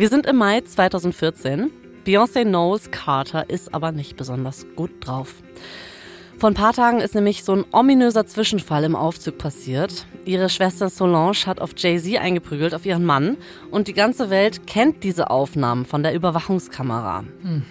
Wir sind im Mai 2014. Beyoncé Knowles Carter ist aber nicht besonders gut drauf. Vor ein paar Tagen ist nämlich so ein ominöser Zwischenfall im Aufzug passiert. Ihre Schwester Solange hat auf Jay-Z eingeprügelt, auf ihren Mann. Und die ganze Welt kennt diese Aufnahmen von der Überwachungskamera. Hm.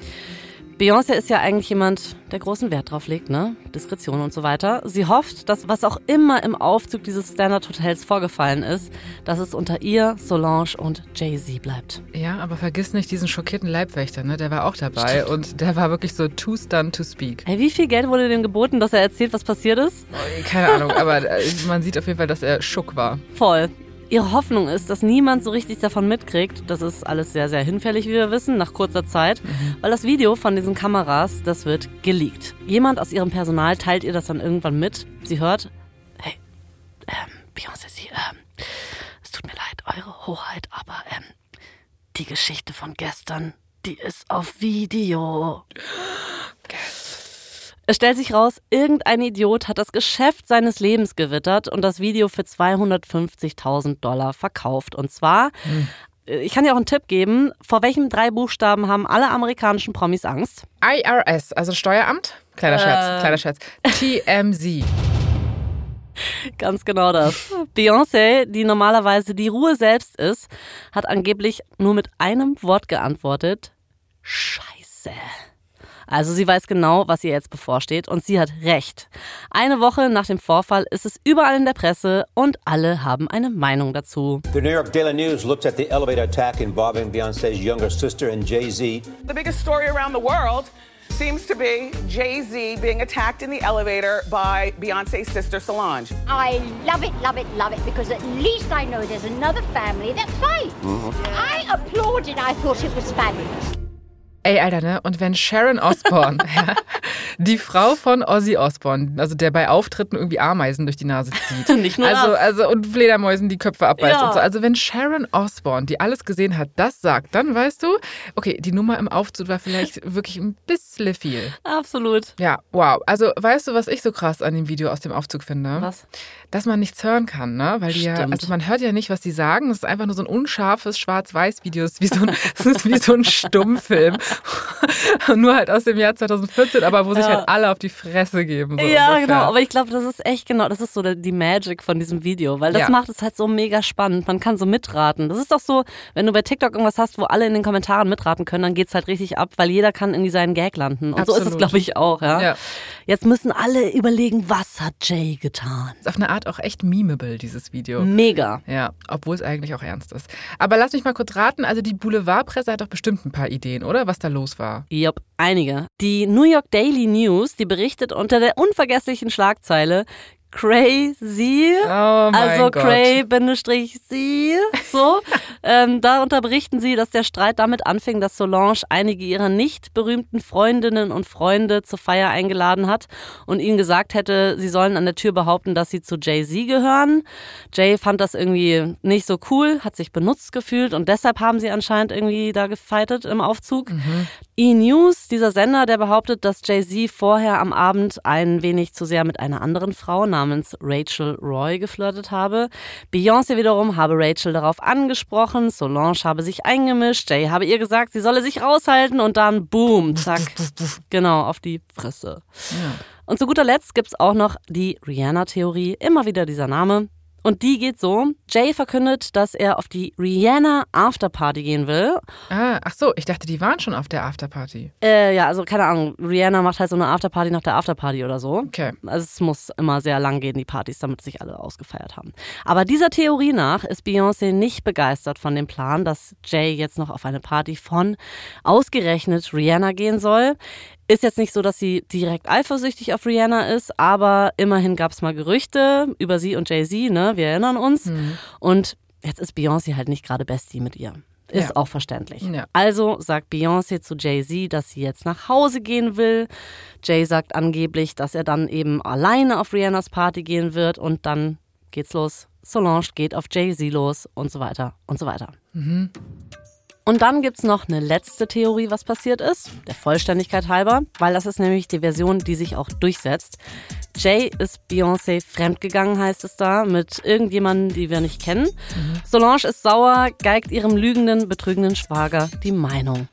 Beyoncé ist ja eigentlich jemand, der großen Wert drauf legt, ne? Diskretion und so weiter. Sie hofft, dass was auch immer im Aufzug dieses Standard Hotels vorgefallen ist, dass es unter ihr, Solange und Jay-Z bleibt. Ja, aber vergiss nicht diesen schockierten Leibwächter, ne? Der war auch dabei Stimmt. und der war wirklich so too stunned to speak. Hey, wie viel Geld wurde dem geboten, dass er erzählt, was passiert ist? Keine Ahnung, aber äh, man sieht auf jeden Fall, dass er schock war. Voll. Ihre Hoffnung ist, dass niemand so richtig davon mitkriegt. Das ist alles sehr, sehr hinfällig, wie wir wissen, nach kurzer Zeit. Mhm. Weil das Video von diesen Kameras, das wird geleakt. Jemand aus ihrem Personal teilt ihr das dann irgendwann mit. Sie hört, hey, ähm, Beyoncé, Sie, ähm, es tut mir leid, Eure Hoheit, aber ähm, die Geschichte von gestern, die ist auf Video. Gestern. Es stellt sich raus, irgendein Idiot hat das Geschäft seines Lebens gewittert und das Video für 250.000 Dollar verkauft. Und zwar, hm. ich kann dir auch einen Tipp geben, vor welchen drei Buchstaben haben alle amerikanischen Promis Angst? IRS, also Steueramt? Kleiner äh. Scherz, kleiner Scherz. TMZ. Ganz genau das. Beyoncé, die normalerweise die Ruhe selbst ist, hat angeblich nur mit einem Wort geantwortet. Scheiße. Also sie weiß genau, was ihr jetzt bevorsteht und sie hat recht. Eine Woche nach dem Vorfall ist es überall in der Presse und alle haben eine Meinung dazu. The New York Daily News looks at the elevator attack involving Beyoncé's younger sister and Jay-Z. The biggest story around the world seems to be Jay Z being attacked in the elevator by Beyonce's sister Solange. I love it, love it, love it because at least I know there's another family that fights. Mm -hmm. I applauded, I thought it was fabulous. Ey, Alter, ne? Und wenn Sharon Osbourne, ja, die Frau von Ozzy Osbourne, also der bei Auftritten irgendwie Ameisen durch die Nase zieht. Nicht nur also, das. also Und Fledermäusen die Köpfe abbeißt ja. und so. Also wenn Sharon Osbourne, die alles gesehen hat, das sagt, dann weißt du, okay, die Nummer im Aufzug war vielleicht wirklich ein bisschen viel. Absolut. Ja, wow. Also weißt du, was ich so krass an dem Video aus dem Aufzug finde? Was? Dass man nichts hören kann, ne? Weil die ja, also man hört ja nicht, was die sagen. Das ist einfach nur so ein unscharfes Schwarz-Weiß-Video. Das ist wie so ein, ist wie so ein Stummfilm. Nur halt aus dem Jahr 2014, aber wo sich halt alle auf die Fresse geben. So ja, ungefähr. genau. Aber ich glaube, das ist echt genau, das ist so die Magic von diesem Video, weil das ja. macht es halt so mega spannend. Man kann so mitraten. Das ist doch so, wenn du bei TikTok irgendwas hast, wo alle in den Kommentaren mitraten können, dann geht es halt richtig ab, weil jeder kann in seinen Gag landen. Und Absolut. so ist es, glaube ich, auch. Ja? ja? Jetzt müssen alle überlegen, was hat Jay getan. Auf eine Art auch echt memeable, dieses Video. Mega. Ja, obwohl es eigentlich auch ernst ist. Aber lass mich mal kurz raten, also die Boulevardpresse hat doch bestimmt ein paar Ideen, oder? Was da los war. Jupp, einige. Die New York Daily News, die berichtet unter der unvergesslichen Schlagzeile Crazy, oh also Cray-Sie, so. ähm, darunter berichten sie, dass der Streit damit anfing, dass Solange einige ihrer nicht berühmten Freundinnen und Freunde zur Feier eingeladen hat und ihnen gesagt hätte, sie sollen an der Tür behaupten, dass sie zu Jay-Z gehören. Jay fand das irgendwie nicht so cool, hat sich benutzt gefühlt und deshalb haben sie anscheinend irgendwie da gefeitet im Aufzug. Mhm. E-News, dieser Sender, der behauptet, dass Jay-Z vorher am Abend ein wenig zu sehr mit einer anderen Frau namens Rachel Roy geflirtet habe. Beyoncé wiederum habe Rachel darauf angesprochen, Solange habe sich eingemischt, Jay habe ihr gesagt, sie solle sich raushalten und dann boom, zack, genau, auf die Fresse. Ja. Und zu guter Letzt gibt es auch noch die Rihanna-Theorie, immer wieder dieser Name. Und die geht so: Jay verkündet, dass er auf die Rihanna Afterparty gehen will. Ah, ach so, ich dachte, die waren schon auf der Afterparty. Äh, ja, also keine Ahnung. Rihanna macht halt so eine Afterparty nach der Afterparty oder so. Okay. Also es muss immer sehr lang gehen, die Partys, damit sich alle ausgefeiert haben. Aber dieser Theorie nach ist Beyoncé nicht begeistert von dem Plan, dass Jay jetzt noch auf eine Party von ausgerechnet Rihanna gehen soll. Ist jetzt nicht so, dass sie direkt eifersüchtig auf Rihanna ist, aber immerhin gab es mal Gerüchte über sie und Jay-Z, ne? Wir erinnern uns. Mhm. Und jetzt ist Beyoncé halt nicht gerade Bestie mit ihr. Ist ja. auch verständlich. Ja. Also sagt Beyoncé zu Jay-Z, dass sie jetzt nach Hause gehen will. Jay sagt angeblich, dass er dann eben alleine auf Rihannas Party gehen wird und dann geht's los. Solange geht auf Jay-Z los und so weiter und so weiter. Mhm. Und dann gibt es noch eine letzte Theorie, was passiert ist, der Vollständigkeit halber, weil das ist nämlich die Version, die sich auch durchsetzt. Jay ist Beyoncé fremdgegangen, heißt es da, mit irgendjemandem, die wir nicht kennen. Mhm. Solange ist sauer, geigt ihrem lügenden, betrügenden Schwager die Meinung.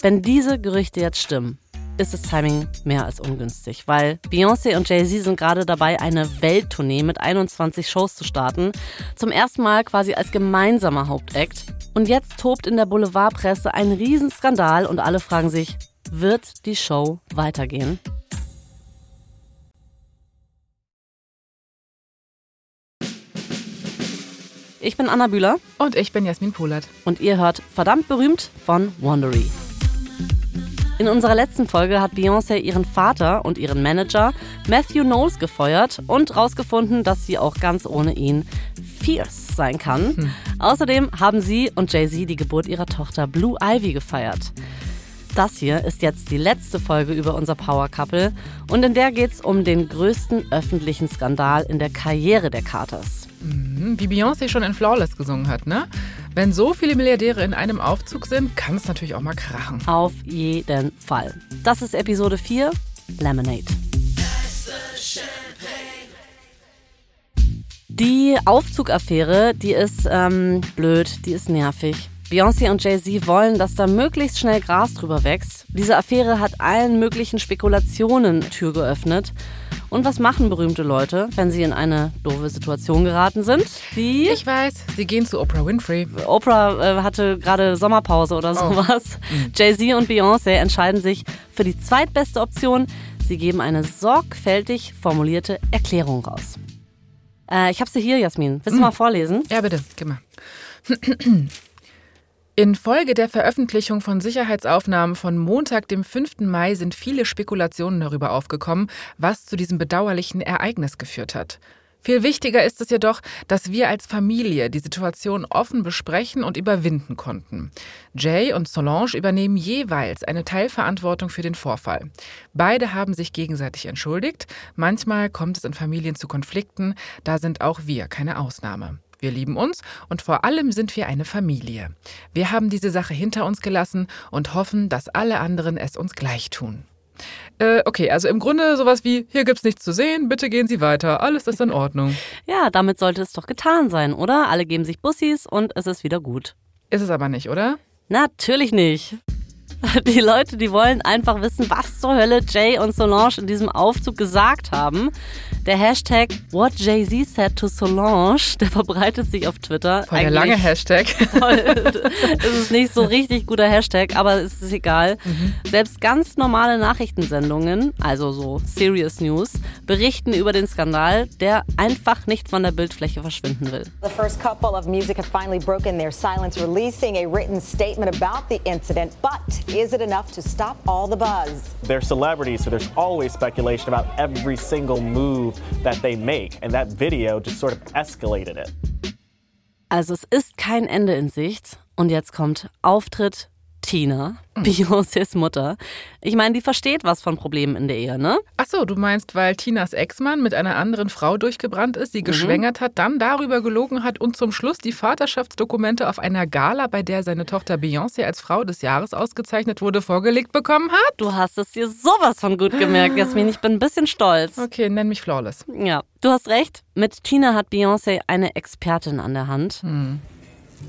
Wenn diese Gerüchte jetzt stimmen, ist das Timing mehr als ungünstig, weil Beyoncé und Jay-Z sind gerade dabei, eine Welttournee mit 21 Shows zu starten. Zum ersten Mal quasi als gemeinsamer Hauptakt. Und jetzt tobt in der Boulevardpresse ein Riesenskandal und alle fragen sich, wird die Show weitergehen? Ich bin Anna Bühler. Und ich bin Jasmin Polat. Und ihr hört Verdammt berühmt von Wandery. In unserer letzten Folge hat Beyoncé ihren Vater und ihren Manager Matthew Knowles gefeuert und rausgefunden, dass sie auch ganz ohne ihn fierce sein kann. Hm. Außerdem haben sie und Jay-Z die Geburt ihrer Tochter Blue Ivy gefeiert. Das hier ist jetzt die letzte Folge über unser Power Couple und in der geht es um den größten öffentlichen Skandal in der Karriere der Carters. Mhm, wie Beyoncé schon in Flawless gesungen hat, ne? Wenn so viele Milliardäre in einem Aufzug sind, kann es natürlich auch mal krachen. Auf jeden Fall. Das ist Episode 4, Lemonade. Die Aufzugaffäre, die ist ähm, blöd, die ist nervig. Beyoncé und Jay-Z wollen, dass da möglichst schnell Gras drüber wächst. Diese Affäre hat allen möglichen Spekulationen Tür geöffnet. Und was machen berühmte Leute, wenn sie in eine doofe Situation geraten sind? Die ich weiß, sie gehen zu Oprah Winfrey. Oprah äh, hatte gerade Sommerpause oder oh. sowas. Oh. Jay-Z und Beyoncé entscheiden sich für die zweitbeste Option. Sie geben eine sorgfältig formulierte Erklärung raus. Äh, ich habe sie hier, Jasmin. Willst du mm. mal vorlesen? Ja, bitte. Gib mal. Infolge der Veröffentlichung von Sicherheitsaufnahmen von Montag, dem 5. Mai, sind viele Spekulationen darüber aufgekommen, was zu diesem bedauerlichen Ereignis geführt hat. Viel wichtiger ist es jedoch, dass wir als Familie die Situation offen besprechen und überwinden konnten. Jay und Solange übernehmen jeweils eine Teilverantwortung für den Vorfall. Beide haben sich gegenseitig entschuldigt. Manchmal kommt es in Familien zu Konflikten, da sind auch wir keine Ausnahme. Wir lieben uns und vor allem sind wir eine Familie. Wir haben diese Sache hinter uns gelassen und hoffen, dass alle anderen es uns gleich tun. Äh, okay, also im Grunde sowas wie, hier gibt's nichts zu sehen, bitte gehen Sie weiter, alles ist in Ordnung. Ja, damit sollte es doch getan sein, oder? Alle geben sich Bussis und es ist wieder gut. Ist es aber nicht, oder? Natürlich nicht. Die Leute, die wollen einfach wissen, was zur Hölle Jay und Solange in diesem Aufzug gesagt haben. Der Hashtag What Jay-Z said to Solange, der verbreitet sich auf Twitter. Voll der lange Hashtag. Voll, es ist nicht so richtig guter Hashtag, aber es ist egal. Mhm. Selbst ganz normale Nachrichtensendungen, also so Serious News, berichten über den Skandal, der einfach nicht von der Bildfläche verschwinden will. The first couple of music have finally broken their silence, releasing a written statement about the incident, but Is it enough to stop all the buzz? They're celebrities, so there's always speculation about every single move that they make. And that video just sort of escalated it. Also es ist kein Ende in Sicht. Und jetzt kommt Auftritt Tina, mhm. Beyoncés Mutter. Ich meine, die versteht was von Problemen in der Ehe, ne? Ach so, du meinst, weil Tinas Ex-Mann mit einer anderen Frau durchgebrannt ist, sie mhm. geschwängert hat, dann darüber gelogen hat und zum Schluss die Vaterschaftsdokumente auf einer Gala, bei der seine Tochter Beyoncé als Frau des Jahres ausgezeichnet wurde, vorgelegt bekommen hat? Du hast es dir sowas von gut gemerkt, Jasmin. Ich bin ein bisschen stolz. Okay, nenn mich flawless. Ja, du hast recht. Mit Tina hat Beyoncé eine Expertin an der Hand. Mhm.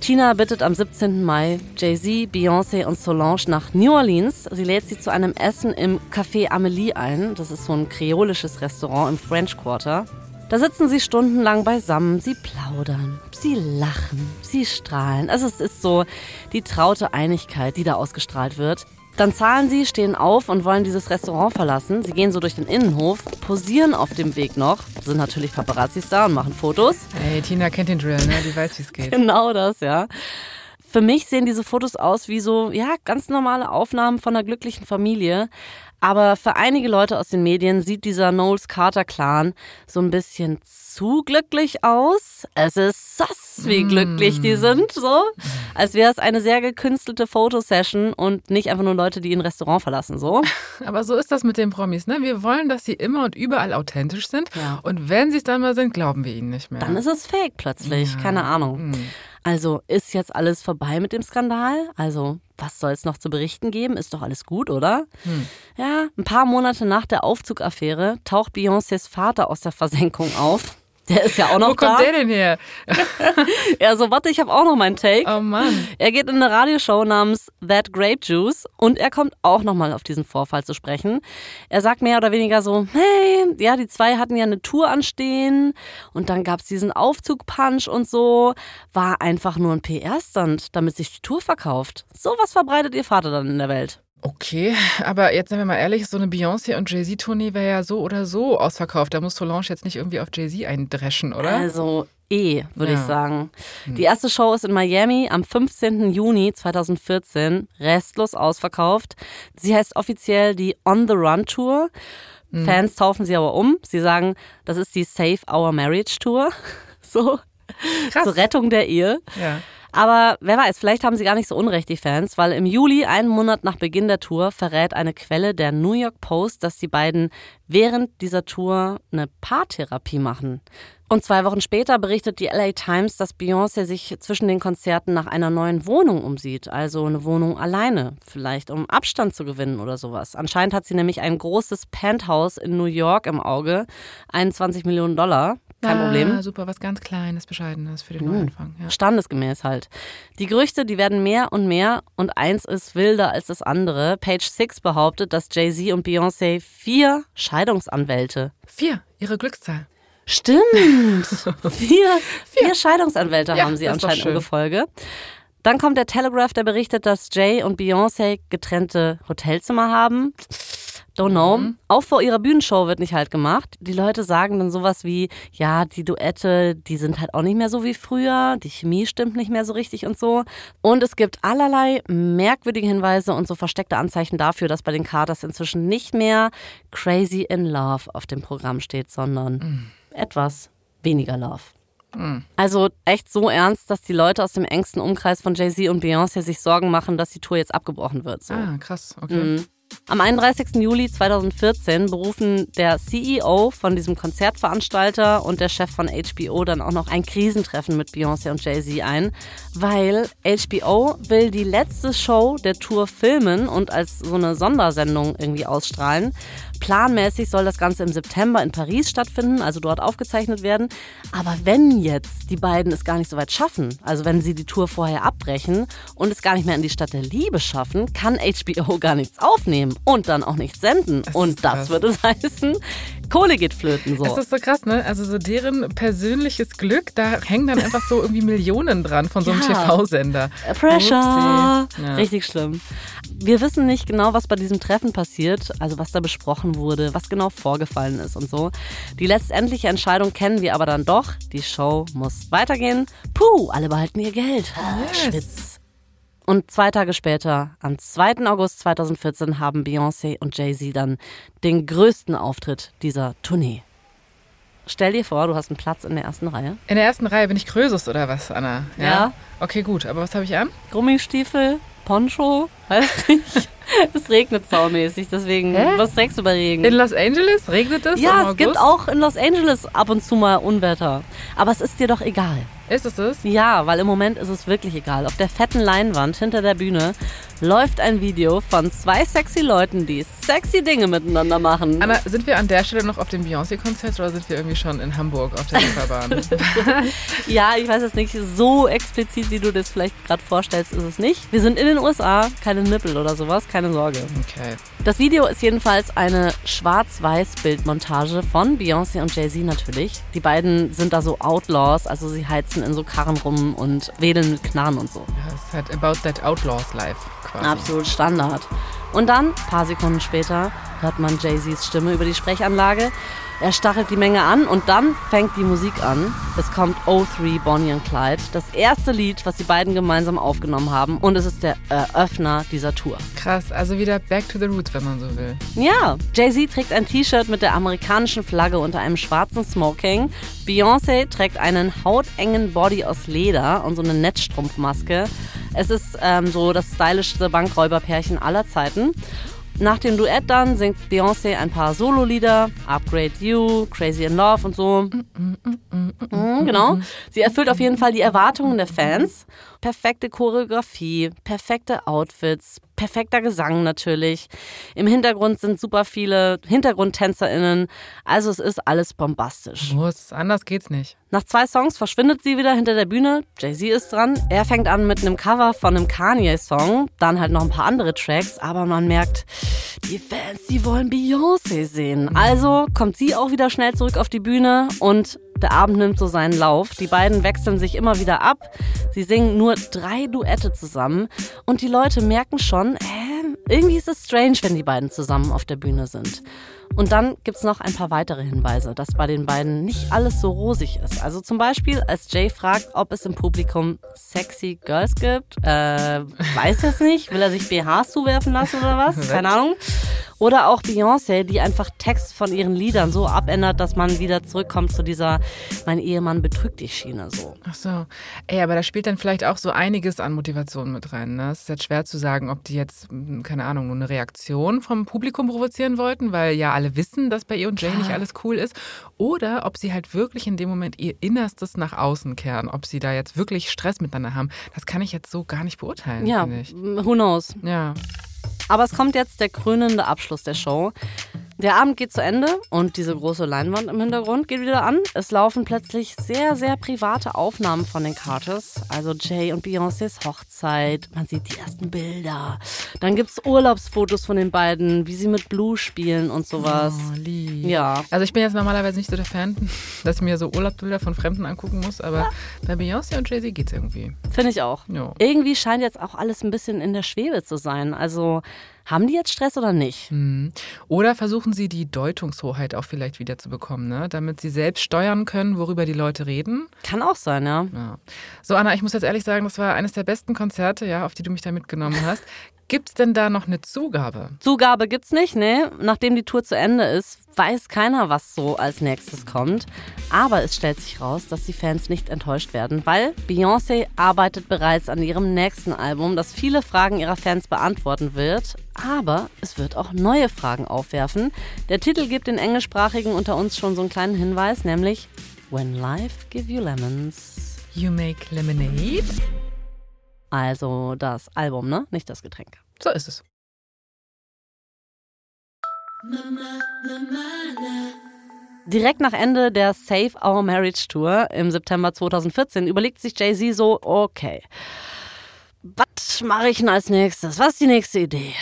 Tina bittet am 17. Mai Jay-Z, Beyoncé und Solange nach New Orleans. Sie lädt sie zu einem Essen im Café Amelie ein. Das ist so ein kreolisches Restaurant im French Quarter. Da sitzen sie stundenlang beisammen, sie plaudern, sie lachen, sie strahlen. Also es ist so die traute Einigkeit, die da ausgestrahlt wird. Dann zahlen sie, stehen auf und wollen dieses Restaurant verlassen. Sie gehen so durch den Innenhof, posieren auf dem Weg noch, sind natürlich Paparazzis da und machen Fotos. Hey, Tina kennt den Drill, ne? Die weiß, wie es geht. genau das, ja. Für mich sehen diese Fotos aus wie so, ja, ganz normale Aufnahmen von einer glücklichen Familie. Aber für einige Leute aus den Medien sieht dieser Knowles Carter Clan so ein bisschen zu glücklich aus. Es ist sass, wie glücklich die mm. sind, so. Als wäre es eine sehr gekünstelte Fotosession und nicht einfach nur Leute, die ein Restaurant verlassen, so. Aber so ist das mit den Promis, ne? Wir wollen, dass sie immer und überall authentisch sind. Ja. Und wenn sie es dann mal sind, glauben wir ihnen nicht mehr. Dann ist es fake plötzlich, ja. keine Ahnung. Mhm. Also ist jetzt alles vorbei mit dem Skandal? Also was soll es noch zu berichten geben? Ist doch alles gut, oder? Hm. Ja, ein paar Monate nach der Aufzugaffäre taucht Beyoncés Vater aus der Versenkung auf. Der ist ja auch noch Wo da. kommt der denn her? er so, warte, ich habe auch noch meinen Take. Oh Mann. Er geht in eine Radioshow namens That Grape Juice und er kommt auch nochmal auf diesen Vorfall zu sprechen. Er sagt mehr oder weniger so, hey, ja, die zwei hatten ja eine Tour anstehen und dann gab es diesen Aufzug-Punch und so. War einfach nur ein PR-Stand, damit sich die Tour verkauft. Sowas verbreitet ihr Vater dann in der Welt. Okay, aber jetzt sind wir mal ehrlich, so eine Beyoncé und Jay-Z-Tournee wäre ja so oder so ausverkauft. Da muss Solange jetzt nicht irgendwie auf Jay-Z eindreschen, oder? Also eh, würde ja. ich sagen. Die erste Show ist in Miami am 15. Juni 2014, restlos ausverkauft. Sie heißt offiziell die On the Run Tour. Mhm. Fans taufen sie aber um. Sie sagen, das ist die Save Our Marriage Tour. So. Krass. Zur Rettung der Ehe. Ja. Aber wer weiß, vielleicht haben sie gar nicht so unrecht, die Fans, weil im Juli, einen Monat nach Beginn der Tour, verrät eine Quelle der New York Post, dass die beiden während dieser Tour eine Paartherapie machen. Und zwei Wochen später berichtet die LA Times, dass Beyoncé sich zwischen den Konzerten nach einer neuen Wohnung umsieht. Also eine Wohnung alleine, vielleicht um Abstand zu gewinnen oder sowas. Anscheinend hat sie nämlich ein großes Penthouse in New York im Auge, 21 Millionen Dollar. Kein ah, Problem. Super, was ganz Kleines, Bescheidenes für den mhm. Neuanfang. Ja. Standesgemäß halt. Die Gerüchte, die werden mehr und mehr und eins ist wilder als das andere. Page Six behauptet, dass Jay-Z und Beyoncé vier Scheidungsanwälte. Vier, ihre Glückszahl. Stimmt. vier, vier Scheidungsanwälte ja, haben sie anscheinend im Gefolge. Dann kommt der Telegraph, der berichtet, dass Jay und Beyoncé getrennte Hotelzimmer haben. Don't know. Mhm. Auch vor ihrer Bühnenshow wird nicht halt gemacht. Die Leute sagen dann sowas wie, ja, die Duette, die sind halt auch nicht mehr so wie früher, die Chemie stimmt nicht mehr so richtig und so. Und es gibt allerlei merkwürdige Hinweise und so versteckte Anzeichen dafür, dass bei den Carters inzwischen nicht mehr Crazy in Love auf dem Programm steht, sondern mhm. etwas weniger Love. Mhm. Also echt so ernst, dass die Leute aus dem engsten Umkreis von Jay-Z und Beyoncé sich Sorgen machen, dass die Tour jetzt abgebrochen wird. So. Ah, krass, okay. Mhm. Am 31. Juli 2014 berufen der CEO von diesem Konzertveranstalter und der Chef von HBO dann auch noch ein Krisentreffen mit Beyoncé und Jay-Z ein, weil HBO will die letzte Show der Tour filmen und als so eine Sondersendung irgendwie ausstrahlen. Planmäßig soll das Ganze im September in Paris stattfinden, also dort aufgezeichnet werden. Aber wenn jetzt die beiden es gar nicht so weit schaffen, also wenn sie die Tour vorher abbrechen und es gar nicht mehr in die Stadt der Liebe schaffen, kann HBO gar nichts aufnehmen und dann auch nichts senden. Das und das würde heißen, Kohle geht flöten so. Das ist so krass, ne? Also so deren persönliches Glück, da hängen dann einfach so irgendwie Millionen dran von so einem ja. TV-Sender. Pressure. Ja. Richtig schlimm. Wir wissen nicht genau, was bei diesem Treffen passiert, also was da besprochen wurde, was genau vorgefallen ist und so. Die letztendliche Entscheidung kennen wir aber dann doch. Die Show muss weitergehen. Puh, alle behalten ihr Geld. Yes. Schwitz. Und zwei Tage später, am 2. August 2014, haben Beyoncé und Jay-Z dann den größten Auftritt dieser Tournee. Stell dir vor, du hast einen Platz in der ersten Reihe. In der ersten Reihe bin ich Krösus oder was, Anna? Ja. ja. Okay, gut. Aber was habe ich an? Gummistiefel, Poncho, weiß nicht. es regnet saumäßig, deswegen, Hä? was trägst du bei Regen? In Los Angeles regnet es? Ja, es gibt auch in Los Angeles ab und zu mal Unwetter. Aber es ist dir doch egal. Ist es das? Ja, weil im Moment ist es wirklich egal. Auf der fetten Leinwand hinter der Bühne läuft ein Video von zwei sexy Leuten, die sexy Dinge miteinander machen. Anna, sind wir an der Stelle noch auf dem Beyoncé-Konzert oder sind wir irgendwie schon in Hamburg auf der Reeperbahn? ja, ich weiß es nicht. So explizit, wie du das vielleicht gerade vorstellst, ist es nicht. Wir sind in den USA, keine Nippel oder sowas, keine Sorge. Okay. Das Video ist jedenfalls eine Schwarz-Weiß-Bildmontage von Beyoncé und Jay-Z natürlich. Die beiden sind da so Outlaws, also sie heizen in so Karren rum und wedeln mit Knarren und so. Ja, es ist halt about that Outlaws life quasi. Absolut Standard. Und dann, paar Sekunden später, hört man Jay-Z's Stimme über die Sprechanlage. Er stachelt die Menge an und dann fängt die Musik an. Es kommt O3 Bonnie und Clyde, das erste Lied, was die beiden gemeinsam aufgenommen haben und es ist der Eröffner dieser Tour. Krass, also wieder back to the roots, wenn man so will. Ja, Jay-Z trägt ein T-Shirt mit der amerikanischen Flagge unter einem schwarzen Smoking. Beyoncé trägt einen hautengen Body aus Leder und so eine Netzstrumpfmaske. Es ist ähm, so das stylischste Bankräuberpärchen aller Zeiten. Nach dem Duett dann singt Beyoncé ein paar Solo-Lieder, Upgrade You, Crazy in Love und so. Mhm, genau. Sie erfüllt auf jeden Fall die Erwartungen der Fans. Perfekte Choreografie, perfekte Outfits, perfekter Gesang natürlich. Im Hintergrund sind super viele HintergrundtänzerInnen. Also es ist alles bombastisch. Muss, anders geht's nicht. Nach zwei Songs verschwindet sie wieder hinter der Bühne. Jay-Z ist dran. Er fängt an mit einem Cover von einem Kanye-Song. Dann halt noch ein paar andere Tracks. Aber man merkt, die Fans, die wollen Beyoncé sehen. Also kommt sie auch wieder schnell zurück auf die Bühne und der Abend nimmt so seinen Lauf. Die beiden wechseln sich immer wieder ab. Sie singen nur drei Duette zusammen. Und die Leute merken schon, hä, irgendwie ist es strange, wenn die beiden zusammen auf der Bühne sind. Und dann gibt es noch ein paar weitere Hinweise, dass bei den beiden nicht alles so rosig ist. Also zum Beispiel, als Jay fragt, ob es im Publikum sexy Girls gibt, äh, weiß er es nicht, will er sich BHs zuwerfen lassen oder was? Keine Ahnung. Oder auch Beyoncé, die einfach Text von ihren Liedern so abändert, dass man wieder zurückkommt zu dieser Mein Ehemann betrügt dich Schiene so. Ach so. Ey, aber da spielt dann vielleicht auch so einiges an Motivation mit rein. Ne? Es ist jetzt schwer zu sagen, ob die jetzt, hm, keine Ahnung, nur eine Reaktion vom Publikum provozieren wollten, weil ja alle wissen, dass bei ihr und Jay nicht alles cool ist. Oder ob sie halt wirklich in dem Moment ihr Innerstes nach außen kehren. Ob sie da jetzt wirklich Stress miteinander haben. Das kann ich jetzt so gar nicht beurteilen. Ja, who knows. Ja. Aber es kommt jetzt der krönende Abschluss der Show. Der Abend geht zu Ende und diese große Leinwand im Hintergrund geht wieder an. Es laufen plötzlich sehr, sehr private Aufnahmen von den Carters. Also Jay und Beyoncés Hochzeit. Man sieht die ersten Bilder. Dann gibt es Urlaubsfotos von den beiden, wie sie mit Blue spielen und sowas. Oh, lieb. Ja. Also ich bin jetzt normalerweise nicht so der Fan, dass ich mir so Urlaubsbilder von Fremden angucken muss, aber ja. bei Beyoncé und Jay-Z geht's irgendwie. Finde ich auch. Ja. Irgendwie scheint jetzt auch alles ein bisschen in der Schwebe zu sein. Also haben die jetzt Stress oder nicht? Hm. Oder versuchen sie die Deutungshoheit auch vielleicht wieder zu bekommen, ne? damit sie selbst steuern können, worüber die Leute reden? Kann auch sein, ja. ja. So, Anna, ich muss jetzt ehrlich sagen, das war eines der besten Konzerte, ja, auf die du mich da mitgenommen hast. Gibt es denn da noch eine Zugabe? Zugabe gibt's nicht, ne? Nachdem die Tour zu Ende ist, weiß keiner, was so als nächstes kommt. Aber es stellt sich raus, dass die Fans nicht enttäuscht werden, weil Beyoncé arbeitet bereits an ihrem nächsten Album, das viele Fragen ihrer Fans beantworten wird. Aber es wird auch neue Fragen aufwerfen. Der Titel gibt den Englischsprachigen unter uns schon so einen kleinen Hinweis, nämlich When Life Give You Lemons. You make lemonade? Also das Album, ne? Nicht das Getränk. So ist es. Direkt nach Ende der Save Our Marriage Tour im September 2014 überlegt sich Jay-Z so, okay, was mache ich denn als nächstes? Was ist die nächste Idee?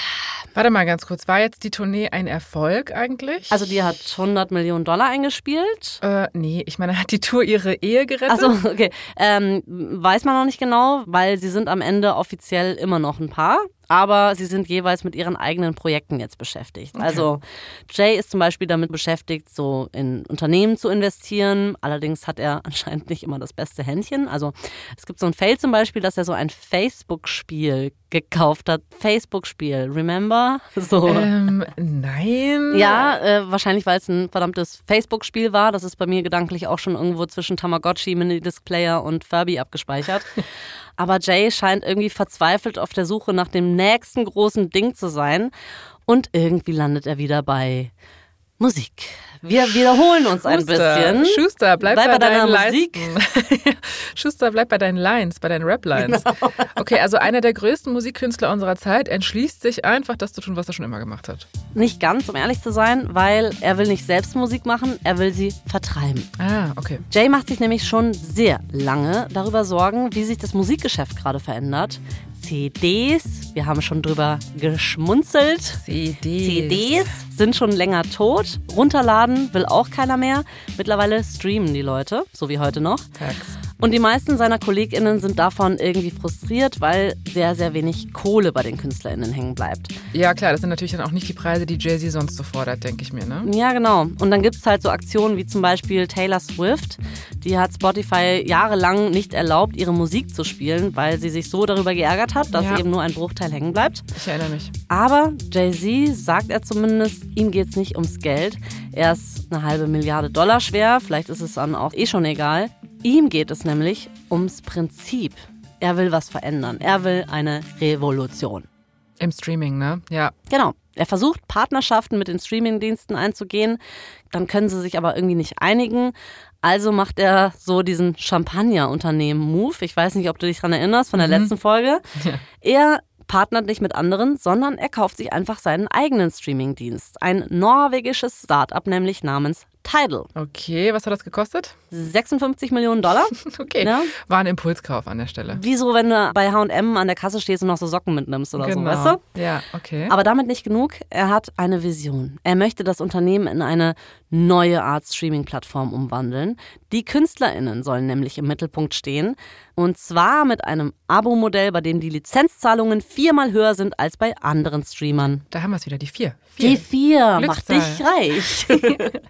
Warte mal ganz kurz, war jetzt die Tournee ein Erfolg eigentlich? Also die hat 100 Millionen Dollar eingespielt. Äh, nee, ich meine, hat die Tour ihre Ehe gerettet? Also okay, ähm, weiß man noch nicht genau, weil sie sind am Ende offiziell immer noch ein Paar aber sie sind jeweils mit ihren eigenen Projekten jetzt beschäftigt. Okay. Also Jay ist zum Beispiel damit beschäftigt, so in Unternehmen zu investieren. Allerdings hat er anscheinend nicht immer das beste Händchen. Also es gibt so ein Fail zum Beispiel, dass er so ein Facebook-Spiel gekauft hat. Facebook-Spiel, remember? So. Ähm, nein. Ja, äh, wahrscheinlich, weil es ein verdammtes Facebook-Spiel war. Das ist bei mir gedanklich auch schon irgendwo zwischen Tamagotchi, Mini-Disc-Player und Furby abgespeichert. Aber Jay scheint irgendwie verzweifelt auf der Suche nach dem nächsten großen Ding zu sein. Und irgendwie landet er wieder bei Musik. Wir wiederholen uns Schuster, ein bisschen. Schuster, bleib, bleib bei, bei deiner deinen Musik. Schuster, bleib bei deinen Lines, bei deinen Rap-Lines. Genau. Okay, also einer der größten Musikkünstler unserer Zeit entschließt sich einfach, das zu tun, was er schon immer gemacht hat. Nicht ganz, um ehrlich zu sein, weil er will nicht selbst Musik machen, er will sie vertreiben. Ah, okay. Jay macht sich nämlich schon sehr lange darüber Sorgen, wie sich das Musikgeschäft gerade verändert. CDs, wir haben schon drüber geschmunzelt. CDs. CDs sind schon länger tot. Runterladen will auch keiner mehr. Mittlerweile streamen die Leute, so wie heute noch. Tax. Und die meisten seiner KollegInnen sind davon irgendwie frustriert, weil sehr, sehr wenig Kohle bei den KünstlerInnen hängen bleibt. Ja, klar, das sind natürlich dann auch nicht die Preise, die Jay-Z sonst so fordert, denke ich mir, ne? Ja, genau. Und dann gibt es halt so Aktionen wie zum Beispiel Taylor Swift. Die hat Spotify jahrelang nicht erlaubt, ihre Musik zu spielen, weil sie sich so darüber geärgert hat, dass Ja. eben nur ein Bruchteil hängen bleibt. Ich erinnere mich. Aber Jay-Z sagt er zumindest, ihm geht es nicht ums Geld. Er ist eine halbe Milliarde Dollar schwer, vielleicht ist es dann auch eh schon egal. Ihm geht es nämlich ums Prinzip. Er will was verändern. Er will eine Revolution. Im Streaming, ne? Ja. Genau. Er versucht, Partnerschaften mit den Streamingdiensten einzugehen, dann können sie sich aber irgendwie nicht einigen. Also macht er so diesen Champagner-Unternehmen-Move. Ich weiß nicht, ob du dich daran erinnerst von der mhm. letzten Folge. Ja. Er partnert nicht mit anderen, sondern er kauft sich einfach seinen eigenen Streamingdienst. Ein norwegisches Startup, nämlich namens Tidal. Okay, was hat das gekostet? 56 Millionen Dollar. okay, ja. war ein Impulskauf an der Stelle. Wieso, wenn du bei H&M an der Kasse stehst und noch so Socken mitnimmst oder genau. so, weißt du? Ja, okay. Aber damit nicht genug. Er hat eine Vision. Er möchte das Unternehmen in eine neue Art Streaming-Plattform umwandeln. Die KünstlerInnen sollen nämlich im Mittelpunkt stehen. Und zwar mit einem Abo-Modell, bei dem die Lizenzzahlungen viermal höher sind als bei anderen Streamern. Da haben wir es wieder, die vier. vier. Die vier, macht dich reich.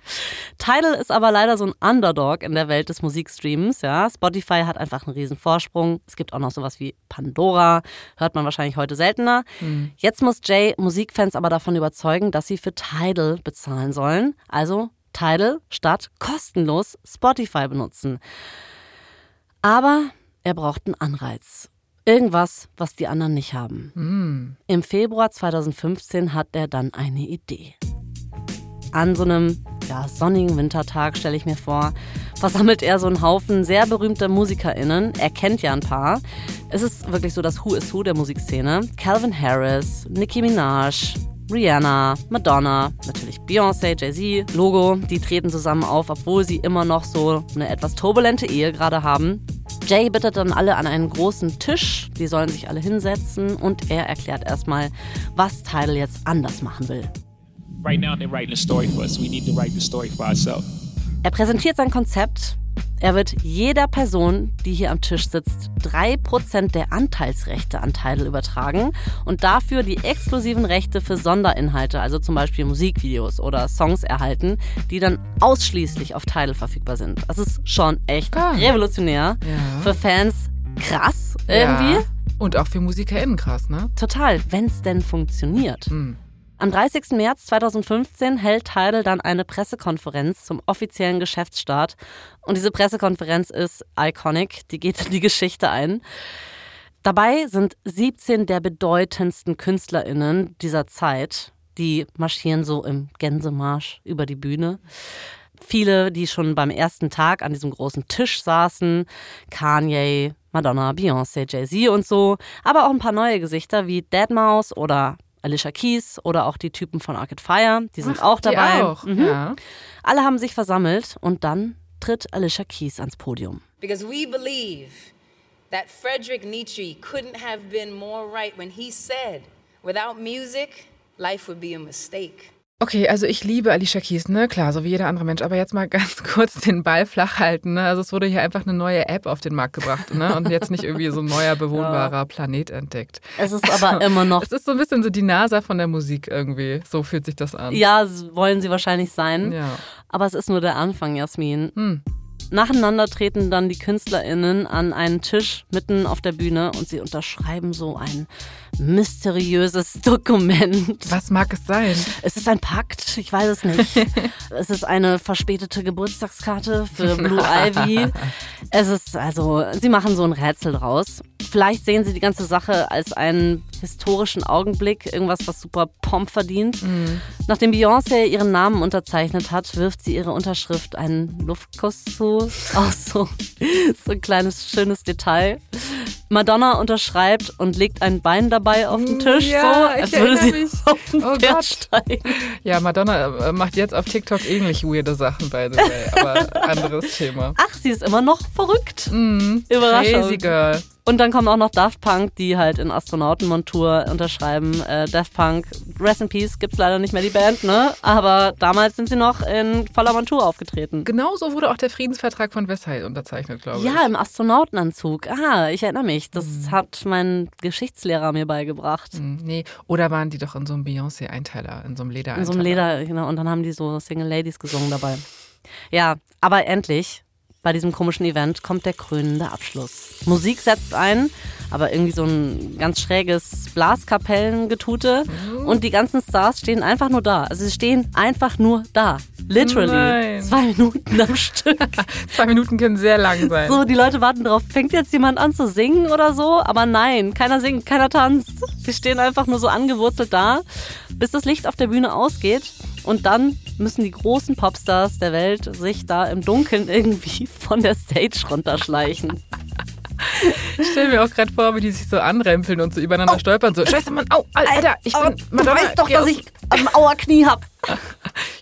Tidal ist aber leider so ein Underdog in der Welt des Musikstreams. Ja. Spotify hat einfach einen riesen Vorsprung. Es gibt auch noch sowas wie Pandora, hört man wahrscheinlich heute seltener. Mhm. Jetzt muss Jay Musikfans aber davon überzeugen, dass sie für Tidal bezahlen sollen. Also Tidal statt kostenlos Spotify benutzen. Aber er braucht einen Anreiz. Irgendwas, was die anderen nicht haben. Mm. Im Februar 2015 hat er dann eine Idee. An so einem ja, sonnigen Wintertag, stelle ich mir vor, versammelt er so einen Haufen sehr berühmter MusikerInnen. Er kennt ja ein paar. Es ist wirklich so das Who is Who der Musikszene. Calvin Harris, Nicki Minaj, Rihanna, Madonna, natürlich Beyoncé, Jay-Z, Logo, die treten zusammen auf, obwohl sie immer noch so eine etwas turbulente Ehe gerade haben. Jay bittet dann alle an einen großen Tisch, die sollen sich alle hinsetzen und er erklärt erstmal, was Tidal jetzt anders machen will. Right now they're writing a story for us. We need to write the story for ourselves. Er präsentiert sein Konzept er wird jeder Person, die hier am Tisch sitzt, 3% der Anteilsrechte an Tidal übertragen und dafür die exklusiven Rechte für Sonderinhalte, also zum Beispiel Musikvideos oder Songs erhalten, die dann ausschließlich auf Tidal verfügbar sind. Das ist schon echt ah. revolutionär. Ja. Für Fans krass irgendwie. Ja. Und auch für MusikerInnen krass, ne? Total, wenn es denn funktioniert. Mhm. Am 30. März 2015 hält Tidal dann eine Pressekonferenz zum offiziellen Geschäftsstart. Und diese Pressekonferenz ist iconic, die geht in die Geschichte ein. Dabei sind 17 der bedeutendsten KünstlerInnen dieser Zeit. Die marschieren so im Gänsemarsch über die Bühne. Viele, die schon beim ersten Tag an diesem großen Tisch saßen. Kanye, Madonna, Beyoncé, Jay-Z und so. Aber auch ein paar neue Gesichter wie Deadmau5 oder Alicia Keys oder auch die Typen von Arcade Fire, die sind Ach, auch dabei. Auch. Mhm. Ja. Alle haben sich versammelt und dann tritt Alicia Keys ans Podium. Because we believe that Frederick Nietzsche couldn't have been more right when he said, without music, life would be a mistake. Okay, also ich liebe Alicia Keys, ne? Klar, so wie jeder andere Mensch. Aber jetzt mal ganz kurz den Ball flach halten. Ne? Also es wurde hier einfach eine neue App auf den Markt gebracht, ne? Und jetzt nicht irgendwie so ein neuer bewohnbarer ja. Planet entdeckt. Es ist aber also, immer noch. Es ist so ein bisschen so die NASA von der Musik irgendwie. So fühlt sich das an. Ja, wollen sie wahrscheinlich sein. Ja. Aber es ist nur der Anfang, Jasmin. Hm. Nacheinander treten dann die KünstlerInnen an einen Tisch mitten auf der Bühne und sie unterschreiben so ein mysteriöses Dokument. Was mag es sein? Es ist ein Pakt, ich weiß es nicht. es ist eine verspätete Geburtstagskarte für Blue Ivy. Es ist also, sie machen so ein Rätsel draus. Vielleicht sehen sie die ganze Sache als einen historischen Augenblick, irgendwas, was super Pomp verdient. Mhm. Nachdem Beyoncé ihren Namen unterzeichnet hat, wirft sie ihre Unterschrift einen Luftkuss zu. Auch so, so ein kleines, schönes Detail. Madonna unterschreibt und legt ein Bein dabei auf den Tisch, ja, so, als würde sie mich. auf den oh Pferd Gott. steigen. Ja, Madonna äh, macht jetzt auf TikTok ähnlich weirde Sachen, by the way, aber anderes Thema. Ach, sie ist immer noch verrückt. Mm, Überraschung. Crazy Girl. Und dann kommen auch noch Daft Punk, die halt in Astronautenmontur unterschreiben. Äh, Daft Punk, Rest in Peace, gibt's leider nicht mehr die Band, ne? Aber damals sind sie noch in voller Montur aufgetreten. Genauso wurde auch der Friedensvertrag von Versailles unterzeichnet, glaube ich. Ja, im Astronautenanzug. Ah, ich erinnere mich. Das mhm. hat mein Geschichtslehrer mir beigebracht. Mhm, nee, oder waren die doch in so einem Beyoncé-Einteiler, in so einem Leder-Einteiler? In so einem Leder, genau. Und dann haben die so Single Ladies gesungen dabei. Ja, aber endlich bei diesem komischen Event kommt der krönende Abschluss. Musik setzt ein, aber irgendwie so ein ganz schräges Blaskapellengetute. Mhm. Und die ganzen Stars stehen einfach nur da. Also sie stehen einfach nur da. Literally. Nein. Zwei Minuten am Stück. Zwei Minuten können sehr lang sein. So, die Leute warten drauf, fängt jetzt jemand an zu singen oder so? Aber nein, keiner singt, keiner tanzt. Sie stehen einfach nur so angewurzelt da, bis das Licht auf der Bühne ausgeht. Und dann müssen die großen Popstars der Welt sich da im Dunkeln irgendwie von der Stage runterschleichen. Ich stelle mir auch gerade vor, wie die sich so anrempeln und so übereinander oh. stolpern. So, Scheiße, Mann, au, Alter, ich bin Madonna. Du weißt doch, dass ich ein Auerknie hab.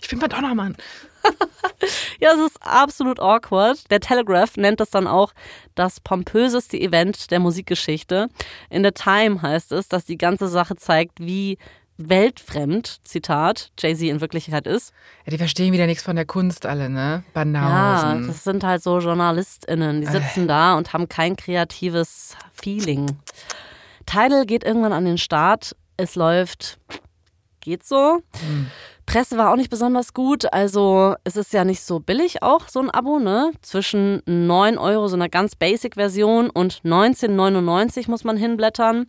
Ich bin Madonna, Mann. ja, es ist absolut awkward. Der Telegraph nennt das dann auch das pompöseste Event der Musikgeschichte. In The Time heißt es, dass die ganze Sache zeigt, wie weltfremd, Zitat, Jay-Z in Wirklichkeit ist. Ja, die verstehen wieder nichts von der Kunst alle, ne? Banausen. Ja, das sind halt so JournalistInnen, die sitzen äh. da und haben kein kreatives Feeling. Tidal geht irgendwann an den Start. Es läuft, geht so. Hm. Presse war auch nicht besonders gut. Also es ist ja nicht so billig auch, so ein Abo, ne? Zwischen 9 Euro, so einer ganz Basic-Version und 19,99 muss man hinblättern.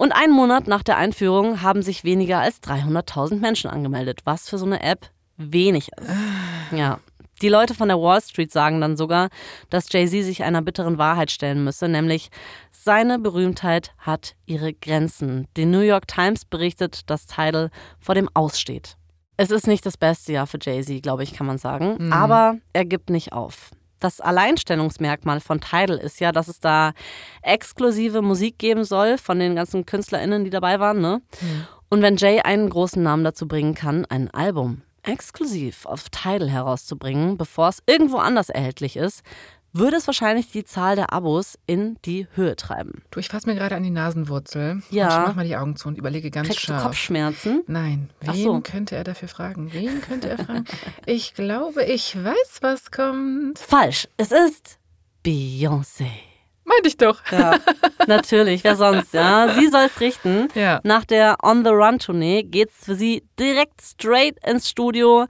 Und einen Monat nach der Einführung haben sich weniger als 300.000 Menschen angemeldet, was für so eine App wenig ist. Ja. Die Leute von der Wall Street sagen dann sogar, dass Jay-Z sich einer bitteren Wahrheit stellen müsse, nämlich seine Berühmtheit hat ihre Grenzen. Die New York Times berichtet, dass Tidal vor dem Aussteht. Es ist nicht das beste Jahr für Jay-Z, glaube ich, kann man sagen, mhm. aber er gibt nicht auf das Alleinstellungsmerkmal von Tidal ist ja, dass es da exklusive Musik geben soll von den ganzen KünstlerInnen, die dabei waren. Ne? Mhm. Und wenn Jay einen großen Namen dazu bringen kann, ein Album exklusiv auf Tidal herauszubringen, bevor es irgendwo anders erhältlich ist, würde es wahrscheinlich die Zahl der Abos in die Höhe treiben. Du, ich fasse mir gerade an die Nasenwurzel. Ja. Und ich mach mal die Augen zu und überlege ganz Kriegst scharf. Du Kopfschmerzen? Nein. Wen so. könnte er dafür fragen? Wen könnte er fragen? ich glaube, ich weiß, was kommt. Falsch. Es ist Beyoncé. Meinte ich doch. Ja, natürlich. Wer sonst, ja. Sie soll es richten. Ja. Nach der On the Run Tournee geht es für sie direkt straight ins Studio.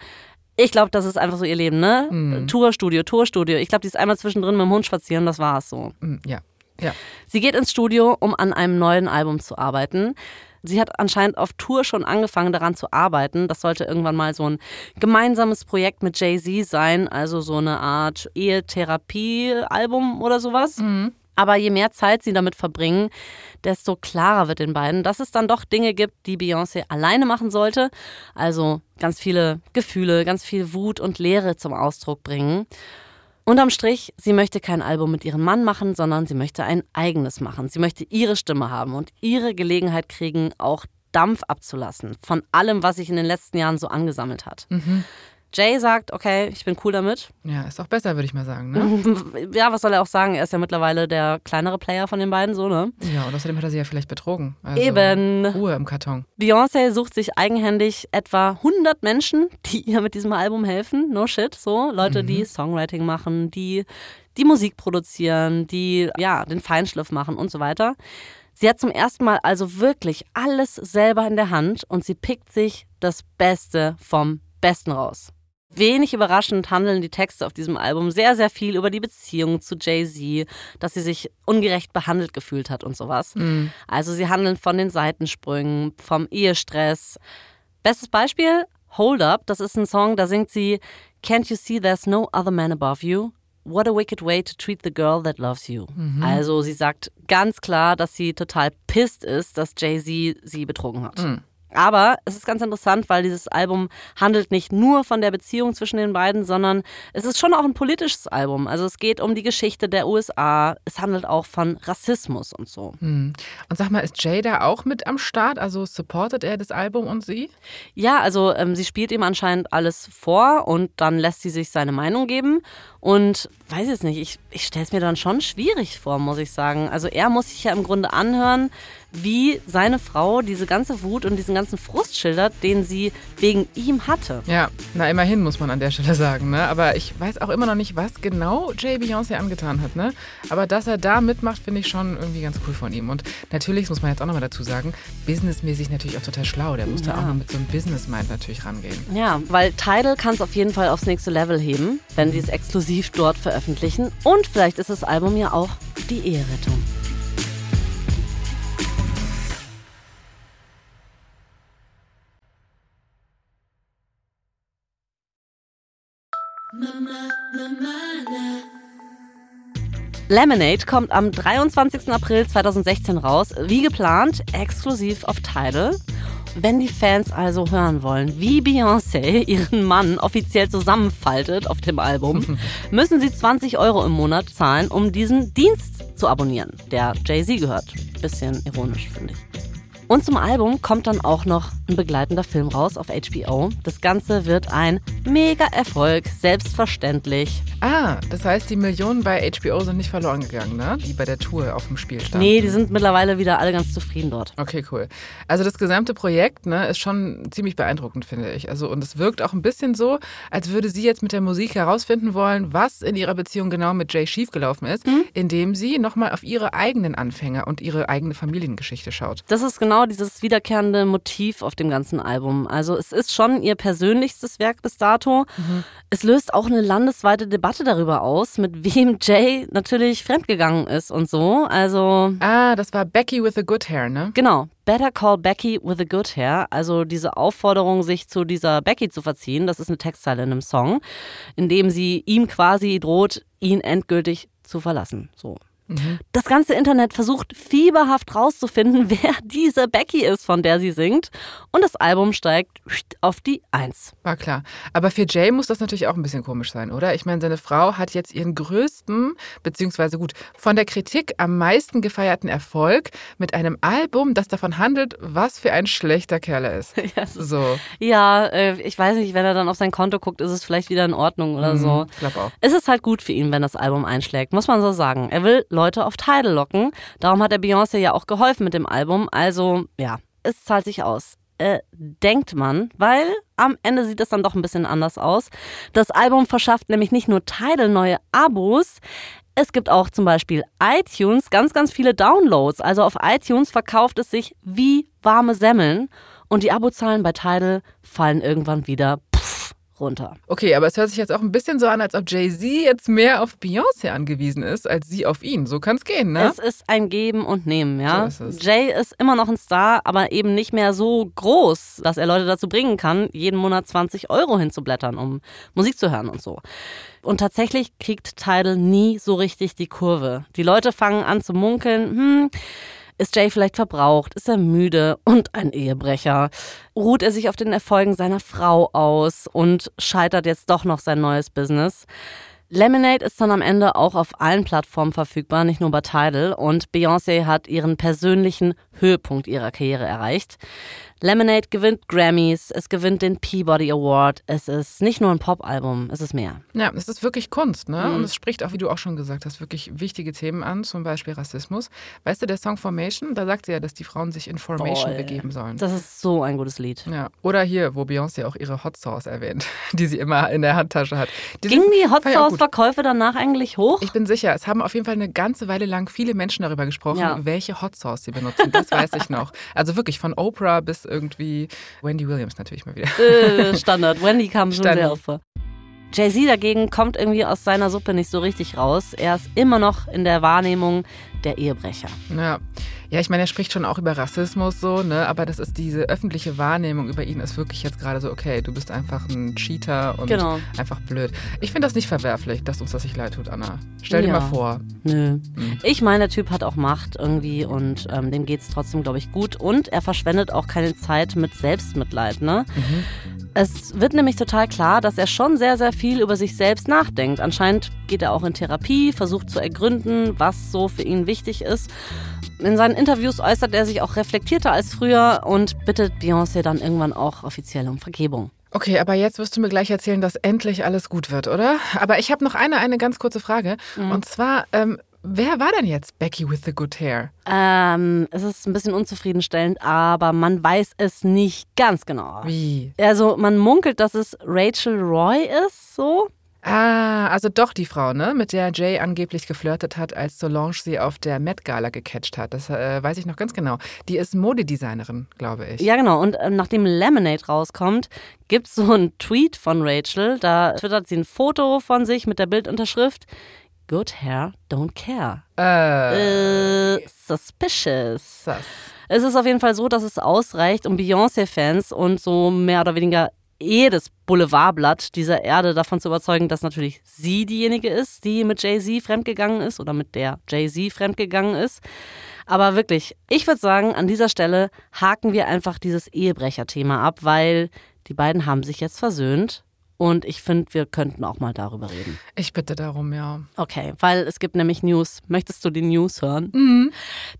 Ich glaube, das ist einfach so ihr Leben, ne? Mhm. Tourstudio, Tourstudio. Ich glaube, die ist einmal zwischendrin mit dem Hund spazieren, das war es so. Mhm, ja. ja. Sie geht ins Studio, um an einem neuen Album zu arbeiten. Sie hat anscheinend auf Tour schon angefangen daran zu arbeiten. Das sollte irgendwann mal so ein gemeinsames Projekt mit Jay-Z sein, also so eine Art Ehetherapie-Album oder sowas. Mhm. Aber je mehr Zeit sie damit verbringen, desto klarer wird den beiden, dass es dann doch Dinge gibt, die Beyoncé alleine machen sollte. Also ganz viele Gefühle, ganz viel Wut und Leere zum Ausdruck bringen. Unterm Strich, sie möchte kein Album mit ihrem Mann machen, sondern sie möchte ein eigenes machen. Sie möchte ihre Stimme haben und ihre Gelegenheit kriegen, auch Dampf abzulassen von allem, was sich in den letzten Jahren so angesammelt hat. Mhm. Jay sagt, okay, ich bin cool damit. Ja, ist auch besser, würde ich mal sagen. Ne? ja, was soll er auch sagen? Er ist ja mittlerweile der kleinere Player von den beiden, so, ne? Ja, und außerdem hat er sie ja vielleicht betrogen. Also Eben. Ruhe im Karton. Beyoncé sucht sich eigenhändig etwa 100 Menschen, die ihr mit diesem Album helfen. No shit, so. Leute, mhm. die Songwriting machen, die die Musik produzieren, die ja den Feinschliff machen und so weiter. Sie hat zum ersten Mal also wirklich alles selber in der Hand und sie pickt sich das Beste vom Besten raus. Wenig überraschend handeln die Texte auf diesem Album sehr, sehr viel über die Beziehung zu Jay-Z, dass sie sich ungerecht behandelt gefühlt hat und sowas. Mhm. Also sie handeln von den Seitensprüngen, vom Ehestress. Bestes Beispiel, Hold Up, das ist ein Song, da singt sie Can't you see there's no other man above you? What a wicked way to treat the girl that loves you. Mhm. Also sie sagt ganz klar, dass sie total pissed ist, dass Jay-Z sie betrogen hat. Mhm. Aber es ist ganz interessant, weil dieses Album handelt nicht nur von der Beziehung zwischen den beiden, sondern es ist schon auch ein politisches Album. Also es geht um die Geschichte der USA. Es handelt auch von Rassismus und so. Hm. Und sag mal, ist Jay da auch mit am Start? Also supportet er das Album und sie? Ja, also ähm, sie spielt ihm anscheinend alles vor und dann lässt sie sich seine Meinung geben. Und weiß jetzt nicht, ich, ich stelle es mir dann schon schwierig vor, muss ich sagen. Also er muss sich ja im Grunde anhören, wie seine Frau diese ganze Wut und diesen ganzen Frust schildert, den sie wegen ihm hatte. Ja, na immerhin muss man an der Stelle sagen, ne? Aber ich weiß auch immer noch nicht, was genau Jay Beyoncé angetan hat, ne? Aber dass er da mitmacht, finde ich schon irgendwie ganz cool von ihm. Und natürlich muss man jetzt auch nochmal dazu sagen, businessmäßig natürlich auch total schlau. Der musste ja. auch noch mit so einem Business-Mind natürlich rangehen. Ja, weil Tidal kann es auf jeden Fall aufs nächste Level heben, wenn sie es exklusiv dort veröffentlichen. Und vielleicht ist das Album ja auch die Eherettung. Lemonade kommt am 23. April 2016 raus, wie geplant, exklusiv auf Tidal. Wenn die Fans also hören wollen, wie Beyoncé ihren Mann offiziell zusammenfaltet auf dem Album, müssen sie 20 Euro im Monat zahlen, um diesen Dienst zu abonnieren, der Jay-Z gehört. Bisschen ironisch, finde ich. Und zum Album kommt dann auch noch ein begleitender Film raus auf HBO. Das Ganze wird ein Mega-Erfolg, selbstverständlich. Ah, das heißt, die Millionen bei HBO sind nicht verloren gegangen, ne? Die bei der Tour auf dem Spiel standen. Nee, die sind mittlerweile wieder alle ganz zufrieden dort. Okay, cool. Also das gesamte Projekt ne, ist schon ziemlich beeindruckend, finde ich. Also und es wirkt auch ein bisschen so, als würde sie jetzt mit der Musik herausfinden wollen, was in ihrer Beziehung genau mit Jay schiefgelaufen ist, mhm. indem sie nochmal auf ihre eigenen Anfänger und ihre eigene Familiengeschichte schaut. Das ist genau dieses wiederkehrende Motiv auf dem ganzen Album. Also es ist schon ihr persönlichstes Werk bis dato. Mhm. Es löst auch eine landesweite Debatte darüber aus, mit wem Jay natürlich fremdgegangen ist und so. Also ah, das war Becky with the Good Hair, ne? Genau. Better Call Becky with the Good Hair. Also diese Aufforderung, sich zu dieser Becky zu verziehen, das ist eine Textzeile in einem Song, in dem sie ihm quasi droht, ihn endgültig zu verlassen. So. Das ganze Internet versucht fieberhaft rauszufinden, wer diese Becky ist, von der sie singt. Und das Album steigt auf die Eins. War klar. Aber für Jay muss das natürlich auch ein bisschen komisch sein, oder? Ich meine, seine Frau hat jetzt ihren größten, beziehungsweise gut, von der Kritik am meisten gefeierten Erfolg mit einem Album, das davon handelt, was für ein schlechter Kerl er ist. Ja, so. ja äh, ich weiß nicht, wenn er dann auf sein Konto guckt, ist es vielleicht wieder in Ordnung oder mhm, so. Ich glaube auch. Es ist halt gut für ihn, wenn das Album einschlägt, muss man so sagen. Er will Leute auf Tidal locken. Darum hat er Beyoncé ja auch geholfen mit dem Album. Also ja, es zahlt sich aus. Äh, denkt man, weil am Ende sieht es dann doch ein bisschen anders aus. Das Album verschafft nämlich nicht nur Tidal neue Abos, es gibt auch zum Beispiel iTunes ganz, ganz viele Downloads. Also auf iTunes verkauft es sich wie warme Semmeln und die Abozahlen bei Tidal fallen irgendwann wieder runter. Okay, aber es hört sich jetzt auch ein bisschen so an, als ob Jay-Z jetzt mehr auf Beyoncé angewiesen ist, als sie auf ihn. So kann es gehen, ne? Es ist ein Geben und Nehmen, ja. So ist Jay ist immer noch ein Star, aber eben nicht mehr so groß, dass er Leute dazu bringen kann, jeden Monat 20 Euro hinzublättern, um Musik zu hören und so. Und tatsächlich kriegt Tidal nie so richtig die Kurve. Die Leute fangen an zu munkeln, hm, ist Jay vielleicht verbraucht? Ist er müde und ein Ehebrecher? Ruht er sich auf den Erfolgen seiner Frau aus und scheitert jetzt doch noch sein neues Business? Lemonade ist dann am Ende auch auf allen Plattformen verfügbar, nicht nur bei Tidal. Und Beyoncé hat ihren persönlichen Höhepunkt ihrer Karriere erreicht. Lemonade gewinnt Grammys, es gewinnt den Peabody Award. Es ist nicht nur ein Pop-Album, es ist mehr. Ja, es ist wirklich Kunst, ne? Mhm. Und es spricht auch, wie du auch schon gesagt hast, wirklich wichtige Themen an, zum Beispiel Rassismus. Weißt du, der Song Formation, da sagt sie ja, dass die Frauen sich in Formation Voll. begeben sollen. Das ist so ein gutes Lied. Ja. Oder hier, wo Beyoncé auch ihre Hot Sauce erwähnt, die sie immer in der Handtasche hat. Die Gingen die Hot Sauce-Verkäufe danach eigentlich hoch? Ich bin sicher, es haben auf jeden Fall eine ganze Weile lang viele Menschen darüber gesprochen, ja. welche Hot Sauce sie benutzen. Das weiß ich noch. Also wirklich von Oprah bis irgendwie Wendy Williams natürlich mal wieder. Äh, Standard. Wendy kam schon sehr oft vor. Jay-Z dagegen kommt irgendwie aus seiner Suppe nicht so richtig raus. Er ist immer noch in der Wahrnehmung der Ehebrecher. Ja. Ja, ich meine, er spricht schon auch über Rassismus so, ne? Aber das ist diese öffentliche Wahrnehmung über ihn ist wirklich jetzt gerade so, okay, du bist einfach ein Cheater und genau. einfach blöd. Ich finde das nicht verwerflich, dass uns das nicht leid tut, Anna. Stell ja. dir mal vor. Nö. Hm. Ich meine, der Typ hat auch Macht irgendwie und ähm, dem geht es trotzdem, glaube ich, gut. Und er verschwendet auch keine Zeit mit Selbstmitleid, ne? Mhm. Es wird nämlich total klar, dass er schon sehr, sehr viel über sich selbst nachdenkt. Anscheinend geht er auch in Therapie, versucht zu ergründen, was so für ihn wichtig ist. In seinen Interviews äußert er sich auch reflektierter als früher und bittet Beyoncé dann irgendwann auch offiziell um Vergebung. Okay, aber jetzt wirst du mir gleich erzählen, dass endlich alles gut wird, oder? Aber ich habe noch eine, eine ganz kurze Frage. Mhm. Und zwar, ähm, wer war denn jetzt Becky with the good hair? Ähm, es ist ein bisschen unzufriedenstellend, aber man weiß es nicht ganz genau. Wie? Also man munkelt, dass es Rachel Roy ist, so. Ah, also doch die Frau, ne, mit der Jay angeblich geflirtet hat, als Solange sie auf der Met Gala gecatcht hat. Das äh, weiß ich noch ganz genau. Die ist Modedesignerin, glaube ich. Ja, genau. Und äh, nachdem Lemonade rauskommt, gibt es so einen Tweet von Rachel. Da twittert sie ein Foto von sich mit der Bildunterschrift Good hair, don't care. Äh, Äh, suspicious. das. Es ist auf jeden Fall so, dass es ausreicht, um Beyoncé-Fans und so mehr oder weniger jedes Boulevardblatt dieser Erde davon zu überzeugen, dass natürlich sie diejenige ist, die mit Jay-Z fremdgegangen ist oder mit der Jay-Z fremdgegangen ist. Aber wirklich, ich würde sagen, an dieser Stelle haken wir einfach dieses Ehebrecher-Thema ab, weil die beiden haben sich jetzt versöhnt. Und ich finde, wir könnten auch mal darüber reden. Ich bitte darum, ja. Okay, weil es gibt nämlich News. Möchtest du die News hören?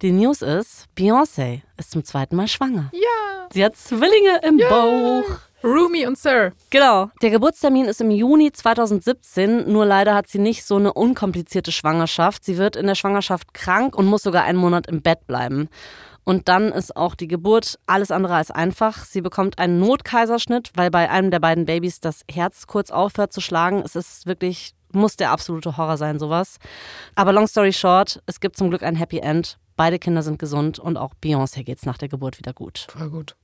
Die News ist, Beyoncé ist zum zweiten Mal schwanger. Ja. Sie hat Zwillinge im Bauch. Rumi und Sir. Genau. Der Geburtstermin ist im Juni 2017, nur leider hat sie nicht so eine unkomplizierte Schwangerschaft. Sie wird in der Schwangerschaft krank und muss sogar einen Monat im Bett bleiben. Und dann ist auch die Geburt alles andere als einfach. Sie bekommt einen Notkaiserschnitt, weil bei einem der beiden Babys das Herz kurz aufhört zu schlagen. Es ist wirklich, muss der absolute Horror sein, sowas. Aber long story short, es gibt zum Glück ein Happy End. Beide Kinder sind gesund und auch Beyoncé geht's nach der Geburt wieder gut. Voll gut.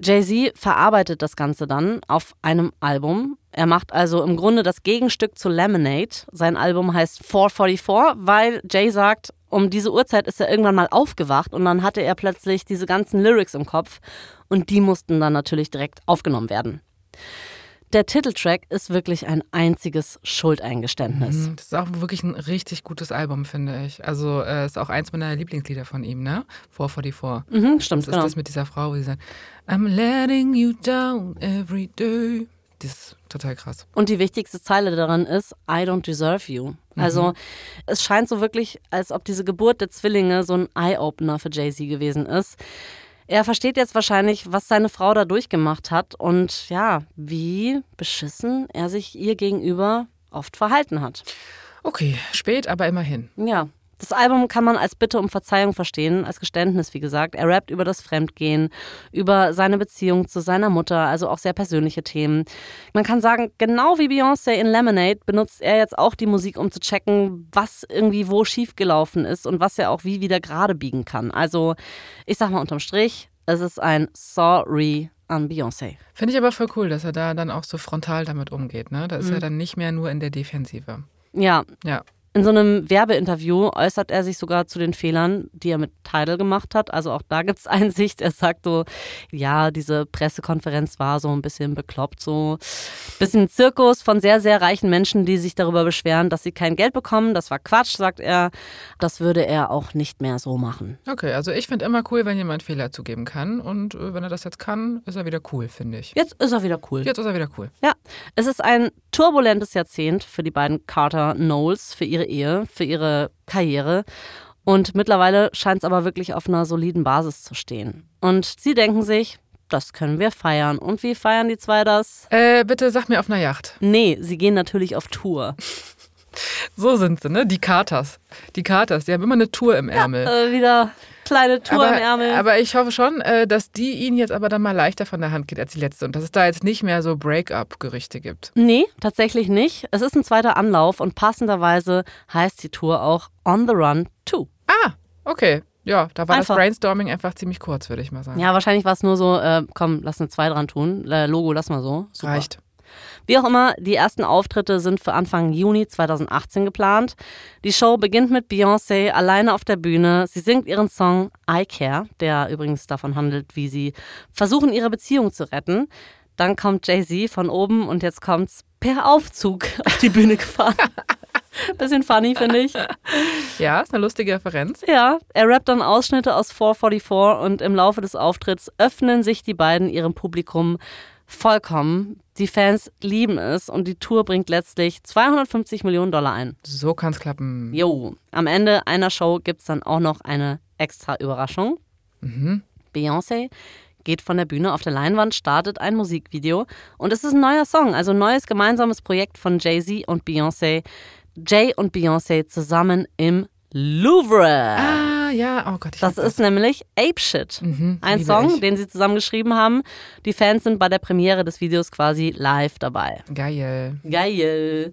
Jay-Z verarbeitet das Ganze dann auf einem Album. Er macht also im Grunde das Gegenstück zu Lemonade. Sein Album heißt 444, weil Jay sagt, um diese Uhrzeit ist er irgendwann mal aufgewacht und dann hatte er plötzlich diese ganzen Lyrics im Kopf und die mussten dann natürlich direkt aufgenommen werden. Der Titeltrack ist wirklich ein einziges Schuldeingeständnis. Mhm, Das ist auch wirklich ein richtig gutes Album, finde ich. Also äh, ist auch eins meiner Lieblingslieder von ihm, ne? 444. Mhm, stimmt, Das ist genau. das mit dieser Frau, wo sie sagt, I'm letting you down every day. Das ist total krass. Und die wichtigste Zeile daran ist, I don't deserve you. Also es scheint so wirklich, als ob diese Geburt der Zwillinge so ein Eye-Opener für Jay-Z gewesen ist. Er versteht jetzt wahrscheinlich, was seine Frau da durchgemacht hat und ja, wie beschissen er sich ihr gegenüber oft verhalten hat. Okay, spät, aber immerhin. Ja. Das Album kann man als Bitte um Verzeihung verstehen, als Geständnis, wie gesagt. Er rappt über das Fremdgehen, über seine Beziehung zu seiner Mutter, also auch sehr persönliche Themen. Man kann sagen, genau wie Beyoncé in Lemonade benutzt er jetzt auch die Musik, um zu checken, was irgendwie wo schiefgelaufen ist und was er auch wie wieder gerade biegen kann. Also, ich sag mal unterm Strich, es ist ein Sorry an Beyoncé. Finde ich aber voll cool, dass er da dann auch so frontal damit umgeht, ne? Da ist Mhm. er dann nicht mehr nur in der Defensive. Ja, Ja. In so einem Werbeinterview äußert er sich sogar zu den Fehlern, die er mit Tidal gemacht hat. Also auch da gibt es Einsicht. Er sagt so, ja, diese Pressekonferenz war so ein bisschen bekloppt, so ein bisschen Zirkus von sehr, sehr reichen Menschen, die sich darüber beschweren, dass sie kein Geld bekommen. Das war Quatsch, sagt er. Das würde er auch nicht mehr so machen. Okay, also ich finde immer cool, wenn jemand Fehler zugeben kann. Und äh, wenn er das jetzt kann, ist er wieder cool, finde ich. Jetzt ist er wieder cool. Jetzt ist er wieder cool. Ja, es ist ein turbulentes Jahrzehnt für die beiden Carter Knowles, für ihre Ehe, für ihre Karriere. Und mittlerweile scheint es aber wirklich auf einer soliden Basis zu stehen. Und sie denken sich, das können wir feiern. Und wie feiern die zwei das? Äh, bitte sag mir auf einer Yacht. Nee, sie gehen natürlich auf Tour. So sind sie, ne? Die Carters. Die Carters, die haben immer eine Tour im Ärmel. Äh, wieder kleine Tour aber, im Ärmel. aber ich hoffe schon, äh, dass die ihnen jetzt aber dann mal leichter von der Hand geht als die letzte und dass es da jetzt nicht mehr so Break-up-Gerüchte gibt. Nee, tatsächlich nicht. Es ist ein zweiter Anlauf und passenderweise heißt die Tour auch On the Run 2. Ah, okay. Ja, da war Einfach. das Brainstorming einfach ziemlich kurz, würde ich mal sagen. Ja, wahrscheinlich war es nur so, äh, komm, lass eine 2 dran tun. Äh, Logo, lass mal so. Super. Reicht. Wie auch immer, die ersten Auftritte sind für Anfang Juni 2018 geplant. Die Show beginnt mit Beyoncé alleine auf der Bühne. Sie singt ihren Song I Care, der übrigens davon handelt, wie sie versuchen, ihre Beziehung zu retten. Dann kommt Jay-Z von oben und jetzt kommt's per Aufzug auf die Bühne gefahren. Bisschen funny, finde ich. Ja, ist eine lustige Referenz. Ja, er rappt dann Ausschnitte aus 444 und im Laufe des Auftritts öffnen sich die beiden ihrem Publikum vollkommen. Die Fans lieben es und die Tour bringt letztlich 250 Millionen Dollar ein. So kann's klappen. Jo, am Ende einer Show gibt es dann auch noch eine extra Überraschung. Beyoncé geht von der Bühne auf der Leinwand, startet ein Musikvideo und es ist ein neuer Song, also ein neues gemeinsames Projekt von Jay-Z und Beyoncé. Jay und Beyoncé zusammen im Louvre. Ah, ja, oh Gott. Ich das lieb ist nämlich Ape Shit. Mhm, Ein Song, ich. den sie zusammen geschrieben haben. Die Fans sind bei der Premiere des Videos quasi live dabei. Geil. Geil.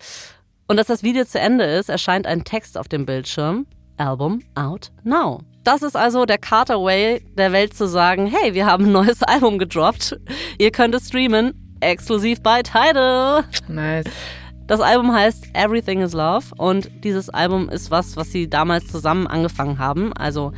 Und als das Video zu Ende ist, erscheint ein Text auf dem Bildschirm. Album out now. Das ist also der Carter Way der Welt zu sagen, hey, wir haben ein neues Album gedroppt. Ihr könnt es streamen, exklusiv bei Tidal. Nice. Das Album heißt Everything is Love und dieses Album ist was, was sie damals zusammen angefangen haben. Also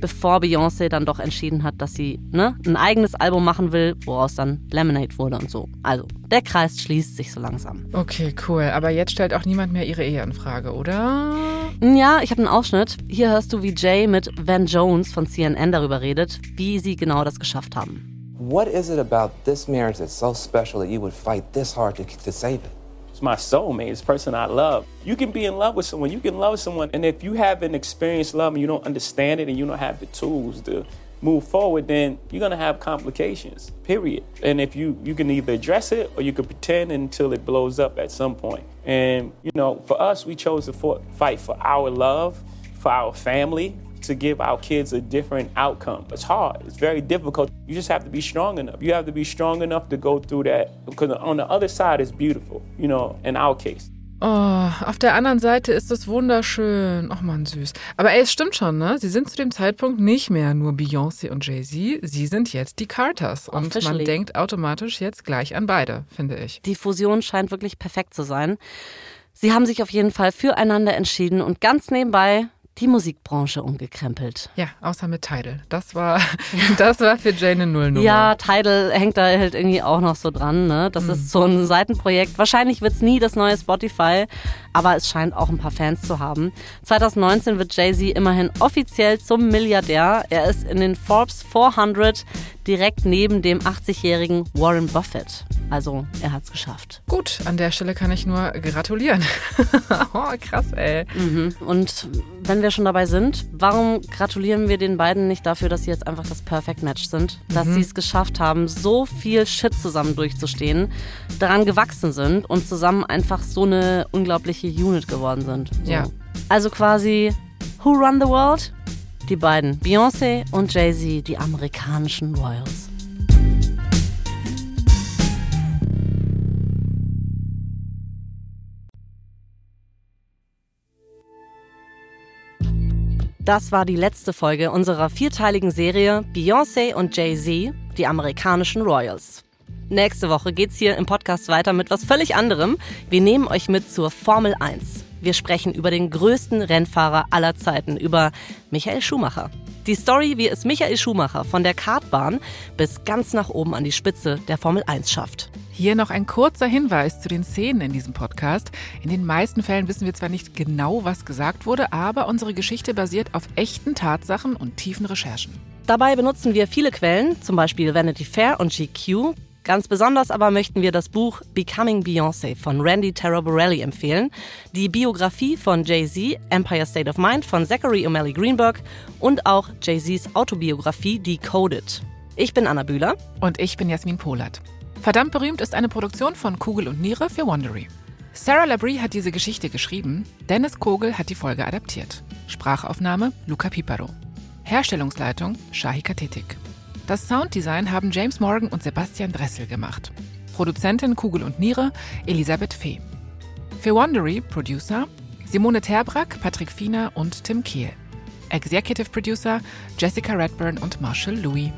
bevor Beyoncé dann doch entschieden hat, dass sie ne, ein eigenes Album machen will, woraus dann Lemonade wurde und so. Also der Kreis schließt sich so langsam. Okay, cool. Aber jetzt stellt auch niemand mehr ihre Ehe in Frage, oder? Ja, ich habe einen Ausschnitt. Hier hörst du, wie Jay mit Van Jones von CNN darüber redet, wie sie genau das geschafft haben. What is it about this marriage that's so special that you would fight this hard to, to save it? It's my soulmate. It's person I love. You can be in love with someone. You can love someone. And if you haven't experienced love and you don't understand it and you don't have the tools to move forward, then you're to have complications, period. And if you, you can either address it or you can pretend until it blows up at some point. And, you know, for us, we chose to fight for our love, for our family, to give our kids a different outcome. It's hard. It's very difficult. You just have to be strong enough. You have to be strong enough to go through that because on the other side is beautiful, you know, in our case. Oh, auf der anderen Seite ist es wunderschön. Ach man, süß. Aber ey, es stimmt schon, ne? Sie sind zu dem Zeitpunkt nicht mehr nur Beyoncé und Jay-Z. Sie sind jetzt die Carters. Und Officially. man denkt automatisch jetzt gleich an beide, finde ich. Die Fusion scheint wirklich perfekt zu sein. Sie haben sich auf jeden Fall füreinander entschieden und ganz nebenbei die Musikbranche umgekrempelt. Ja, außer mit Tidal. Das war, das war für Jane eine Nullnummer. Ja, Tidal hängt da halt irgendwie auch noch so dran. Ne? Das ist so ein Seitenprojekt. Wahrscheinlich wird es nie das neue Spotify, aber es scheint auch ein paar Fans zu haben. 2019 wird Jay-Z immerhin offiziell zum Milliardär. Er ist in den Forbes 400 direkt neben dem 80-jährigen Warren Buffett. Also er hat es geschafft. Gut, an der Stelle kann ich nur gratulieren. oh, krass, ey. Mhm. Und wenn wir schon dabei sind, warum gratulieren wir den beiden nicht dafür, dass sie jetzt einfach das Perfect Match sind? Dass Mhm. sie es geschafft haben, so viel Shit zusammen durchzustehen, daran gewachsen sind und zusammen einfach so eine unglaubliche Unit geworden sind. So. Ja. Also quasi Who Run the World? Die beiden, Beyoncé und Jay-Z, die amerikanischen Royals. Das war die letzte Folge unserer vierteiligen Serie Beyoncé und Jay-Z, die amerikanischen Royals. Nächste Woche geht's hier im Podcast weiter mit was völlig anderem. Wir nehmen euch mit zur Formel 1. Wir sprechen über den größten Rennfahrer aller Zeiten, über Michael Schumacher. Die Story, wie es Michael Schumacher von der Kartbahn bis ganz nach oben an die Spitze der Formel 1 schafft. Hier noch ein kurzer Hinweis zu den Szenen in diesem Podcast. In den meisten Fällen wissen wir zwar nicht genau, was gesagt wurde, aber unsere Geschichte basiert auf echten Tatsachen und tiefen Recherchen. Dabei benutzen wir viele Quellen, zum Beispiel Vanity Fair und GQ. Ganz besonders aber möchten wir das Buch Becoming Beyoncé von Randy Taraborelli empfehlen, die Biografie von Jay-Z, Empire State of Mind von Zachary O'Malley Greenberg und auch Jay-Z's Autobiografie Decoded. Ich bin Anna Bühler. Und ich bin Jasmin Polat. Verdammt berühmt ist eine Produktion von Kugel und Niere für Wondery. Sarah Labrie hat diese Geschichte geschrieben, Dennis Kogel hat die Folge adaptiert. Sprachaufnahme Luca Piparo. Herstellungsleitung Shahika Tetik. Das Sounddesign haben James Morgan und Sebastian Dressel gemacht. Produzentin Kugel und Niere Elisabeth Fee. Für Wondery Producer Simone Terbrack, Patrick Fiener und Tim Kehl. Executive Producer Jessica Redburn und Marshall Louis.